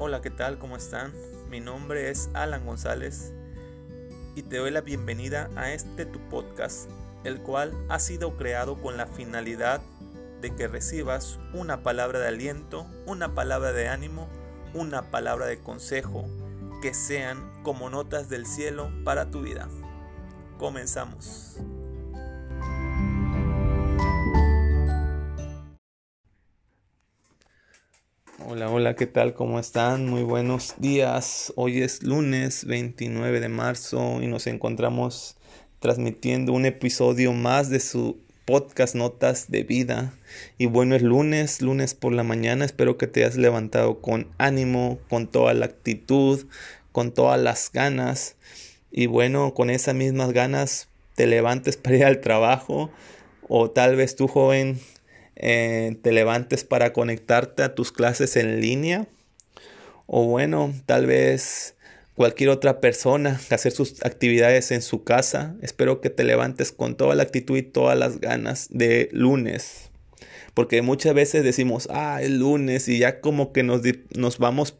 Hola, ¿qué tal? ¿Cómo están? Mi nombre es Alan González y te doy la bienvenida a este tu podcast, el cual ha sido creado con la finalidad de que recibas una palabra de aliento, una palabra de ánimo, una palabra de consejo, que sean como notas del cielo para tu vida. Comenzamos. Hola, hola, ¿qué tal? ¿Cómo están? Muy buenos días. Hoy es lunes 29 de marzo y nos encontramos transmitiendo un episodio más de su podcast Notas de Vida. Y bueno, es lunes, lunes por la mañana. Espero que te hayas levantado con ánimo, con toda la actitud, con todas las ganas. Y bueno, con esas mismas ganas te levantes para ir al trabajo. O tal vez tú, joven, eh, te levantes para conectarte a tus clases en línea. O bueno, tal vez cualquier otra persona hacer sus actividades en su casa. Espero que te levantes con toda la actitud y todas las ganas de lunes. Porque muchas veces decimos, ah, el lunes y ya como que nos, nos vamos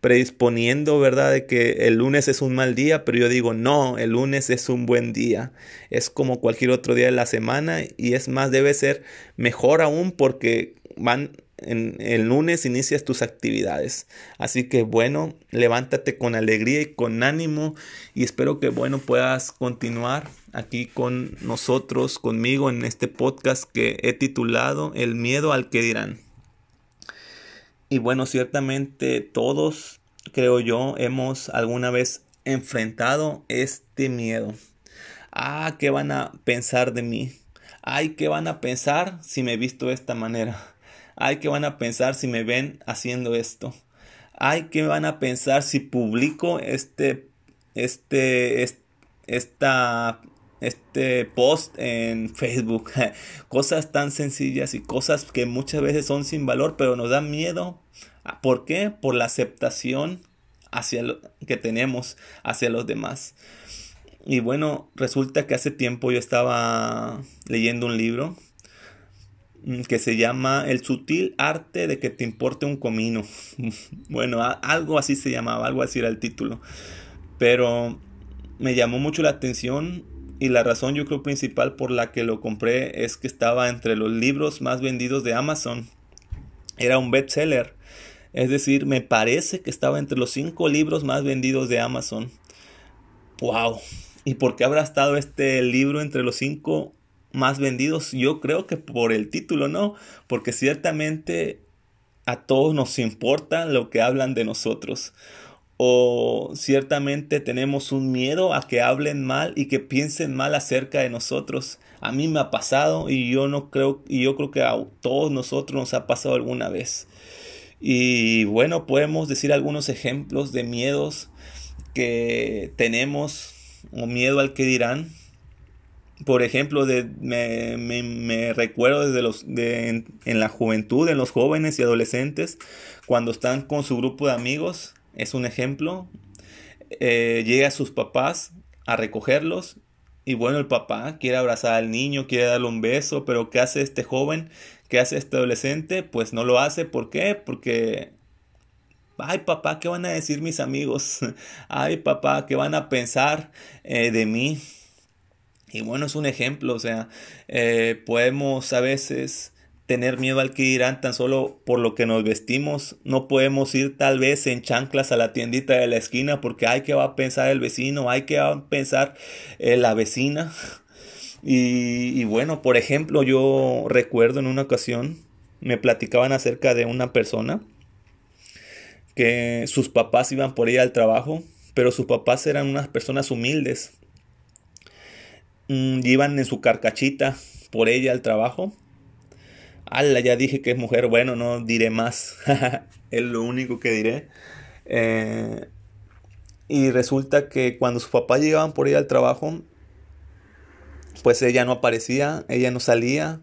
predisponiendo, ¿verdad? De que el lunes es un mal día, pero yo digo, no, el lunes es un buen día. Es como cualquier otro día de la semana y es más, debe ser mejor aún porque van en el lunes inicias tus actividades. Así que bueno, levántate con alegría y con ánimo y espero que bueno puedas continuar aquí con nosotros, conmigo en este podcast que he titulado El miedo al que dirán. Y bueno, ciertamente todos, creo yo, hemos alguna vez enfrentado este miedo. Ah, ¿qué van a pensar de mí? Ay, ¿qué van a pensar si me visto de esta manera? Ay, ¿qué van a pensar si me ven haciendo esto? Ay, ¿qué van a pensar si publico este, este, esta, este post en Facebook? cosas tan sencillas y cosas que muchas veces son sin valor, pero nos dan miedo. ¿Por qué? Por la aceptación hacia lo que tenemos hacia los demás. Y bueno, resulta que hace tiempo yo estaba leyendo un libro Mm, que se llama El sutil arte de que te importe un comino. bueno, algo así se llamaba, algo así era el título. Pero me llamó mucho la atención y la razón yo creo principal por la que lo compré es que estaba entre los libros más vendidos de Amazon. Era un bestseller. Es decir, me parece que estaba entre los cinco libros más vendidos de Amazon. ¡Wow! ¿Y por qué habrá estado este libro entre los cinco más vendidos, yo creo que por el título, ¿no? Porque ciertamente a todos nos importa lo que hablan de nosotros. O ciertamente tenemos un miedo a que hablen mal y que piensen mal acerca de nosotros. A mí me ha pasado y yo no creo y yo creo que a todos nosotros nos ha pasado alguna vez. Y bueno, podemos decir algunos ejemplos de miedos que tenemos o miedo al que dirán por ejemplo, de, me, recuerdo desde los, de, en, la juventud, en los jóvenes y adolescentes, cuando están con su grupo de amigos, es un ejemplo, eh, llega a sus papás a recogerlos y bueno, el papá quiere abrazar al niño, quiere darle un beso, pero ¿qué hace este joven? ¿Qué hace este adolescente? Pues no lo hace, ¿por qué? Porque ay papá, ¿qué van a decir mis amigos? Ay papá, ¿qué van a pensar eh, de mí? Y bueno, es un ejemplo, o sea, eh, podemos a veces tener miedo al que dirán tan solo por lo que nos vestimos. No podemos ir tal vez en chanclas a la tiendita de la esquina porque hay que va a pensar el vecino, hay que va a pensar eh, la vecina. Y, y bueno, por ejemplo, yo recuerdo en una ocasión, me platicaban acerca de una persona que sus papás iban por ella al trabajo, pero sus papás eran unas personas humildes Mm, iban en su carcachita por ella al trabajo. Ala, ya dije que es mujer. Bueno, no diré más. es lo único que diré. Eh, y resulta que cuando sus papás llegaban por ella al trabajo, pues ella no aparecía, ella no salía,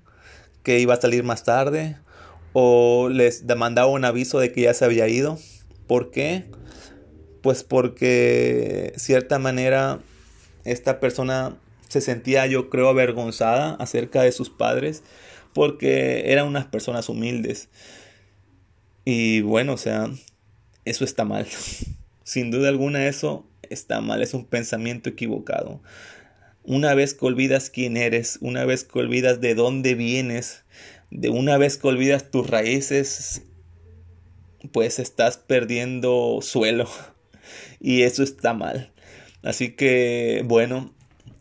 que iba a salir más tarde, o les mandaba un aviso de que ya se había ido. ¿Por qué? Pues porque, cierta manera, esta persona se sentía yo creo avergonzada acerca de sus padres porque eran unas personas humildes. Y bueno, o sea, eso está mal. Sin duda alguna eso está mal, es un pensamiento equivocado. Una vez que olvidas quién eres, una vez que olvidas de dónde vienes, de una vez que olvidas tus raíces, pues estás perdiendo suelo y eso está mal. Así que bueno,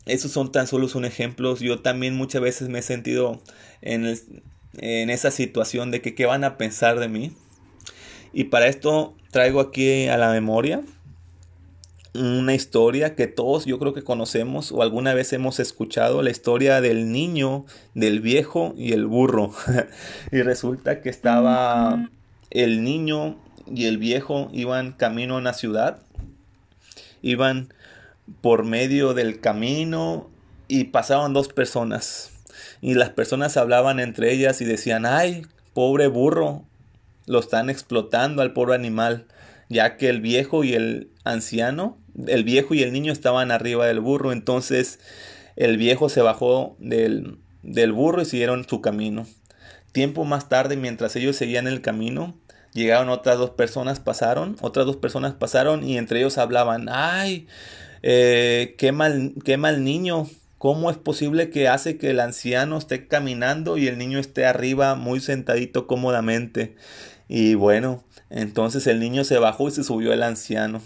esos son tan solo son ejemplos. Yo también muchas veces me he sentido en, esa situación de que qué van a pensar de mí. Y para esto traigo aquí a la memoria una historia que todos yo creo que conocemos o alguna vez hemos escuchado, la historia del niño, del viejo y el burro. y resulta que estaba el niño y el viejo iban camino a una ciudad, iban por medio del camino y pasaban dos personas. Y las personas hablaban entre ellas y decían, ay, pobre burro, lo están explotando al pobre animal, ya que el viejo y el anciano, el viejo y el niño estaban arriba del burro, entonces el viejo se bajó del, del burro y siguieron su camino. Tiempo más tarde, mientras ellos seguían el camino, llegaron otras dos personas, pasaron, otras dos personas pasaron y entre ellos hablaban, ay, eh, qué, mal, qué mal niño, ¿Cómo es posible que hace que el anciano esté caminando y el niño esté arriba muy sentadito cómodamente? Y bueno, entonces el niño se bajó y se subió el anciano.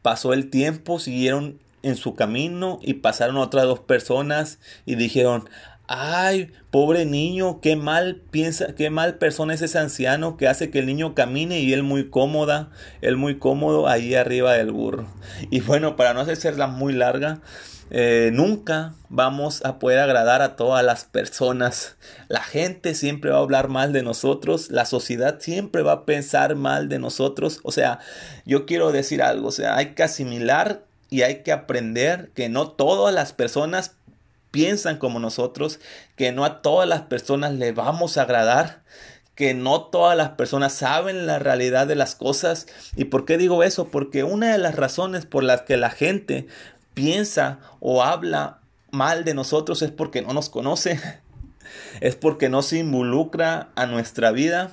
Pasó el tiempo, siguieron en su camino y pasaron otras dos personas y dijeron, ay, pobre niño, qué mal piensa, qué mal persona es ese anciano que hace que el niño camine y él muy cómoda, él muy cómodo ahí arriba del burro. Y bueno, para no hacerla muy larga, eh, nunca vamos a poder agradar a todas las personas. La gente siempre va a hablar mal de nosotros, la sociedad siempre va a pensar mal de nosotros. O sea, yo quiero decir algo, o sea, hay que asimilar y hay que aprender que no todas las personas piensan como nosotros, que no a todas las personas le vamos a agradar, que no todas las personas saben la realidad de las cosas. ¿Y por qué digo eso? Porque una de las razones por las que la gente piensa o habla mal de nosotros es porque no nos conoce, es porque no se involucra a nuestra vida.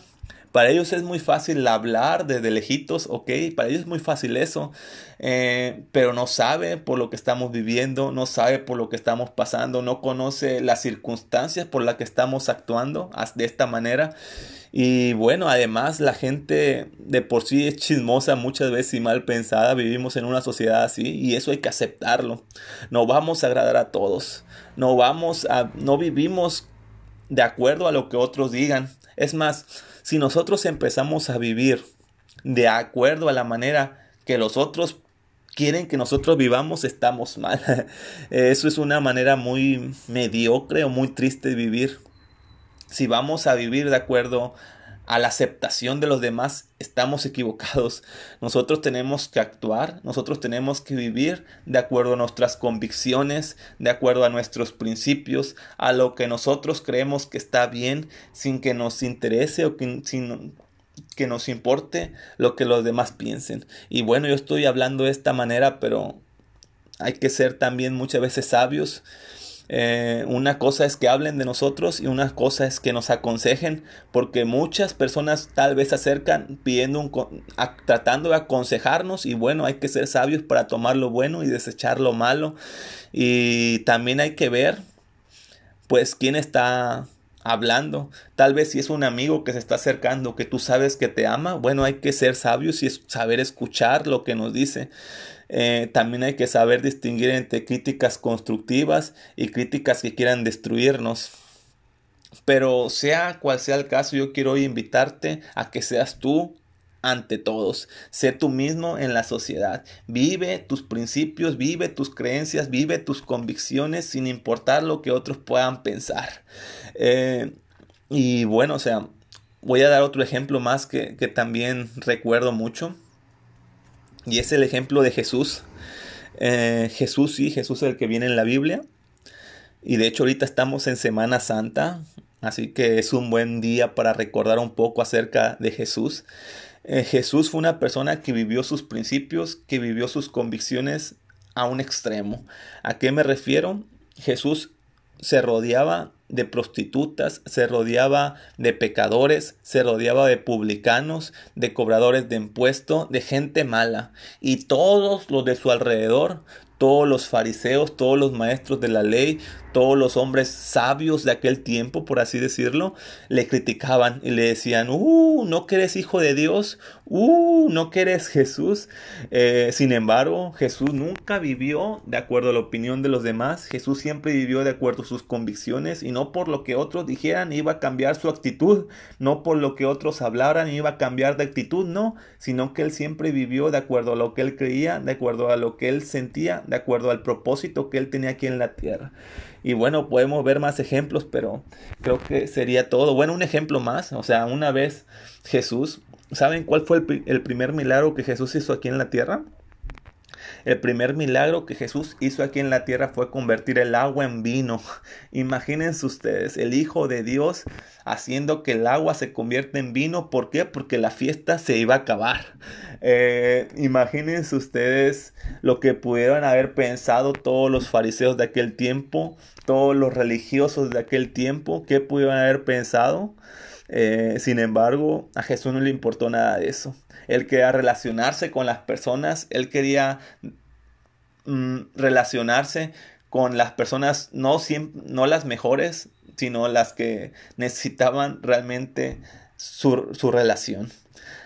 Para ellos es muy fácil hablar desde lejitos, ok, para ellos es muy fácil eso, eh, pero no sabe por lo que estamos viviendo, no sabe por lo que estamos pasando, no conoce las circunstancias por las que estamos actuando de esta manera. Y bueno, además la gente de por sí es chismosa muchas veces y mal pensada. Vivimos en una sociedad así y eso hay que aceptarlo. No vamos a agradar a todos. No vamos a, no vivimos de acuerdo a lo que otros digan. Es más, si nosotros empezamos a vivir de acuerdo a la manera que los otros quieren que nosotros vivamos, estamos mal. Eso es una manera muy mediocre o muy triste de vivir si vamos a vivir de acuerdo a la aceptación de los demás, estamos equivocados. Nosotros tenemos que actuar, nosotros tenemos que vivir de acuerdo a nuestras convicciones, de acuerdo a nuestros principios, a lo que nosotros creemos que está bien, sin que nos interese o que, sin que nos importe lo que los demás piensen. Y bueno, yo estoy hablando de esta manera, pero hay que ser también muchas veces sabios eh, una cosa es que hablen de nosotros y una cosa es que nos aconsejen, porque muchas personas tal vez se acercan pidiendo un, tratando de aconsejarnos y bueno, hay que ser sabios para tomar lo bueno y desechar lo malo. Y también hay que ver, pues, quién está hablando. Tal vez si es un amigo que se está acercando, que tú sabes que te ama, bueno, hay que ser sabios y saber escuchar lo que nos dice. Eh, también hay que saber distinguir entre críticas constructivas y críticas que quieran destruirnos. Pero sea cual sea el caso, yo quiero hoy invitarte a que seas tú ante todos. Sé tú mismo en la sociedad. Vive tus principios, vive tus creencias, vive tus convicciones sin importar lo que otros puedan pensar. Eh, y bueno, o sea, voy a dar otro ejemplo más que, que también recuerdo mucho. Y es el ejemplo de Jesús. Eh, Jesús, sí, Jesús es el que viene en la Biblia. Y de hecho ahorita estamos en Semana Santa, así que es un buen día para recordar un poco acerca de Jesús. Eh, Jesús fue una persona que vivió sus principios, que vivió sus convicciones a un extremo. ¿A qué me refiero? Jesús se rodeaba de prostitutas, se rodeaba de pecadores, se rodeaba de publicanos, de cobradores de impuestos, de gente mala. Y todos los de su alrededor todos los fariseos, todos los maestros de la ley, todos los hombres sabios de aquel tiempo, por así decirlo, le criticaban y le decían, uh, no que eres hijo de Dios, uh, no que eres Jesús. Eh, sin embargo, Jesús nunca vivió de acuerdo a la opinión de los demás, Jesús siempre vivió de acuerdo a sus convicciones y no por lo que otros dijeran iba a cambiar su actitud, no por lo que otros hablaran iba a cambiar de actitud, no, sino que él siempre vivió de acuerdo a lo que él creía, de acuerdo a lo que él sentía, de acuerdo al propósito que él tenía aquí en la tierra. Y bueno, podemos ver más ejemplos, pero creo que sería todo. Bueno, un ejemplo más, o sea, una vez Jesús, ¿saben cuál fue el, primer milagro que Jesús hizo aquí en la tierra? El primer milagro que Jesús hizo aquí en la tierra fue convertir el agua en vino. Imagínense ustedes, el Hijo de Dios haciendo que el agua se convierta en vino. ¿Por qué? Porque la fiesta se iba a acabar. Eh, imagínense ustedes lo que pudieron haber pensado todos los fariseos de aquel tiempo, todos los religiosos de aquel tiempo, ¿qué pudieron haber pensado? Eh, sin embargo, a Jesús no le importó nada de eso. Él quería relacionarse con las personas, él quería mm, relacionarse con las personas, no, no las mejores, sino las que necesitaban realmente su, su relación.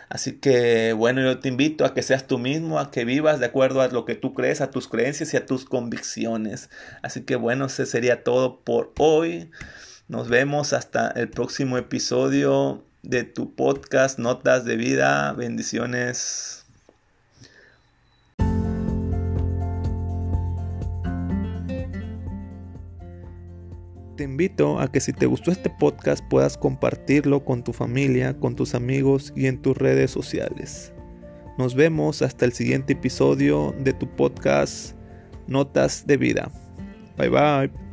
Así que bueno, yo te invito a que seas tú mismo, a que vivas de acuerdo a lo que tú crees, a tus creencias y a tus convicciones. Así que bueno, ese sería todo por hoy. Nos vemos hasta el próximo episodio de tu podcast Notas de Vida. Bendiciones. Te invito a que si te gustó este podcast puedas compartirlo con tu familia, con tus amigos y en tus redes sociales. Nos vemos hasta el siguiente episodio de tu podcast Notas de Vida. Bye bye.